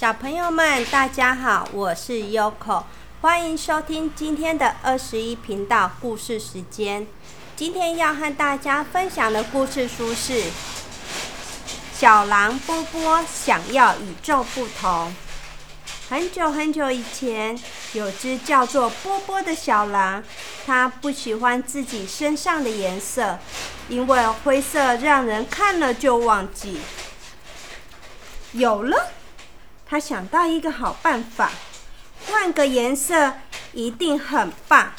小朋友们，大家好，我是 Yoko，欢迎收听今天的二十一频道故事时间。今天要和大家分享的故事书是《小狼波波想要与众不同》。很久很久以前，有只叫做波波的小狼，它不喜欢自己身上的颜色，因为灰色让人看了就忘记。有了，他想到一个好办法，换个颜色一定很棒。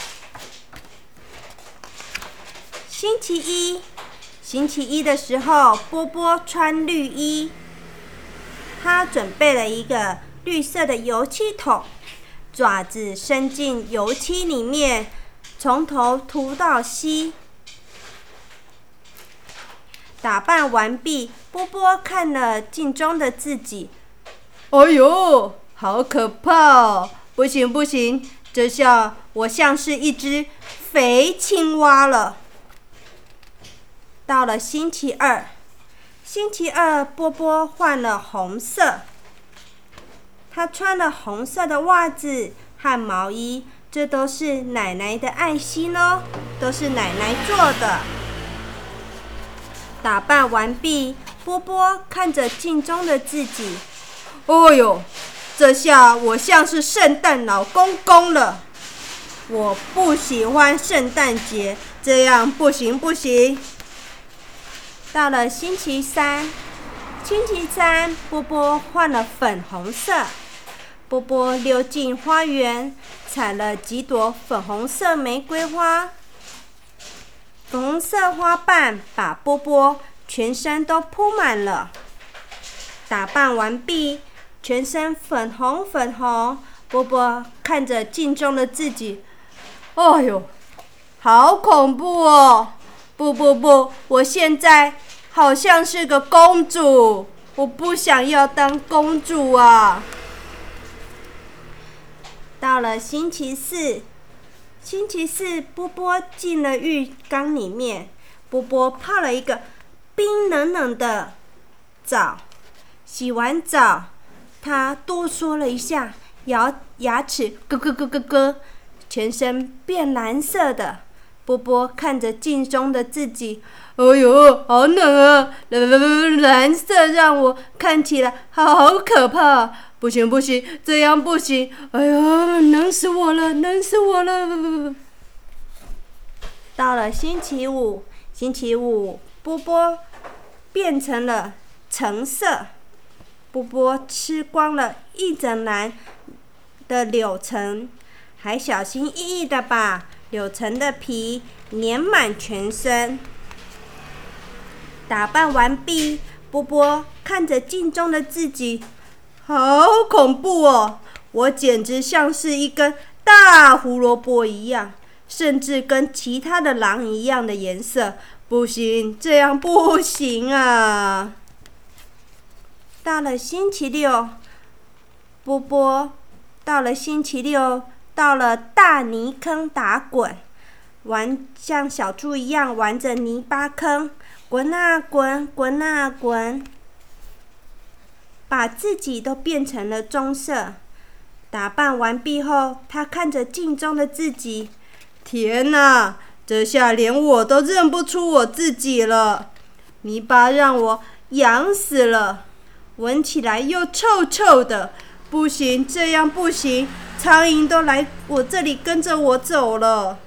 星期一，星期一的时候，波波穿绿衣，他准备了一个绿色的油漆桶，爪子伸进油漆里面，从头涂到膝。打扮完毕，波波看了镜中的自己，哎呦，好可怕哦！不行不行，这下我像是一只肥青蛙了。到了星期二，星期二波波换了红色，他穿了红色的袜子和毛衣，这都是奶奶的爱心哦，都是奶奶做的。打扮完毕，波波看着镜中的自己，哦呦，这下我像是圣诞老公公了。我不喜欢圣诞节，这样不行不行。到了星期三，星期三，波波换了粉红色。波波溜进花园，采了几朵粉红色玫瑰花。粉红色花瓣把波波全身都铺满了。打扮完毕，全身粉红粉红。波波看着镜中的自己，哎呦，好恐怖哦！不不不，我现在好像是个公主，我不想要当公主啊！到了星期四。星期四，波波进了浴缸里面。波波泡了一个冰冷冷的澡。洗完澡，他哆嗦了一下，咬牙齿，咯咯咯咯咯，全身变蓝色的。波波看着镜中的自己，哎呦，好冷啊！蓝色让我看起来好可怕。不行不行，这样不行！哎呀，冷死我了，冷死我了！到了星期五，星期五，波波变成了橙色。波波吃光了一整篮的柳橙，还小心翼翼的把柳橙的皮粘满全身。打扮完毕，波波看着镜中的自己。好恐怖哦！我简直像是一根大胡萝卜一样，甚至跟其他的狼一样的颜色。不行，这样不行啊！到了星期六，波波到了星期六，到了大泥坑打滚，玩像小猪一样玩着泥巴坑，滚啊滚，滚啊滚。把自己都变成了棕色。打扮完毕后，他看着镜中的自己，天哪，这下连我都认不出我自己了。泥巴让我痒死了，闻起来又臭臭的，不行，这样不行。苍蝇都来我这里跟着我走了。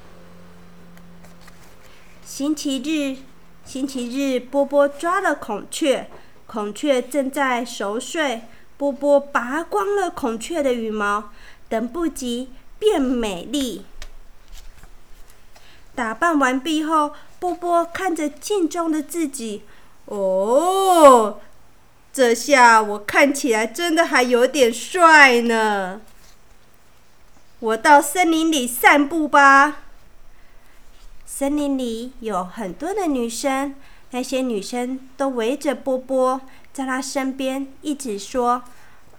星期日，星期日，波波抓了孔雀。孔雀正在熟睡，波波拔光了孔雀的羽毛，等不及变美丽。打扮完毕后，波波看着镜中的自己，哦，这下我看起来真的还有点帅呢。我到森林里散步吧。森林里有很多的女生。那些女生都围着波波，在他身边一直说：“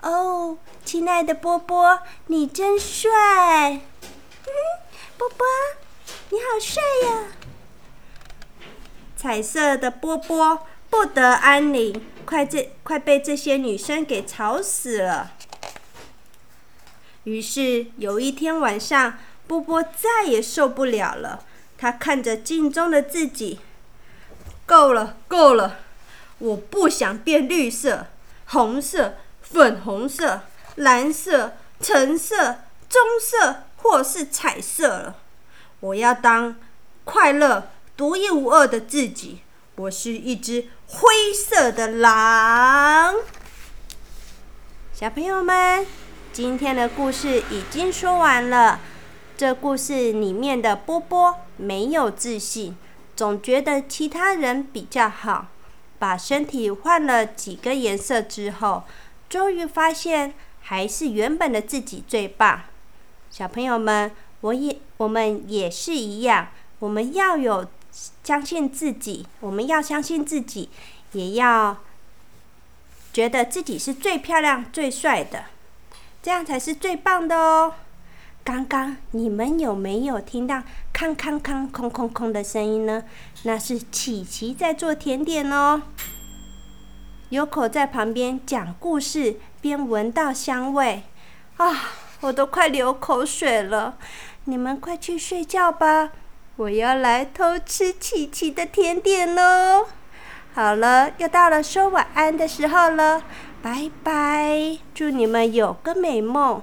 哦，亲爱的波波，你真帅！嗯，波波，你好帅呀！”彩色的波波不得安宁，快这快被这些女生给吵死了。于是有一天晚上，波波再也受不了了。他看着镜中的自己，够了，够了！我不想变绿色、红色、粉红色、蓝色、橙色、棕色或是彩色了。我要当快乐、独一无二的自己。我是一只灰色的狼。小朋友们，今天的故事已经说完了。这故事里面的波波没有自信，总觉得其他人比较好。把身体换了几个颜色之后，终于发现还是原本的自己最棒。小朋友们，我也我们也是一样，我们要有相信自己，我们要相信自己，也要觉得自己是最漂亮、最帅的，这样才是最棒的哦。刚刚你们有没有听到“康康康空空空”的声音呢？那是琪琪在做甜点哦。有口在旁边讲故事，边闻到香味，啊，我都快流口水了。你们快去睡觉吧，我要来偷吃琪琪的甜点喽。好了，又到了说晚安的时候了，拜拜，祝你们有个美梦。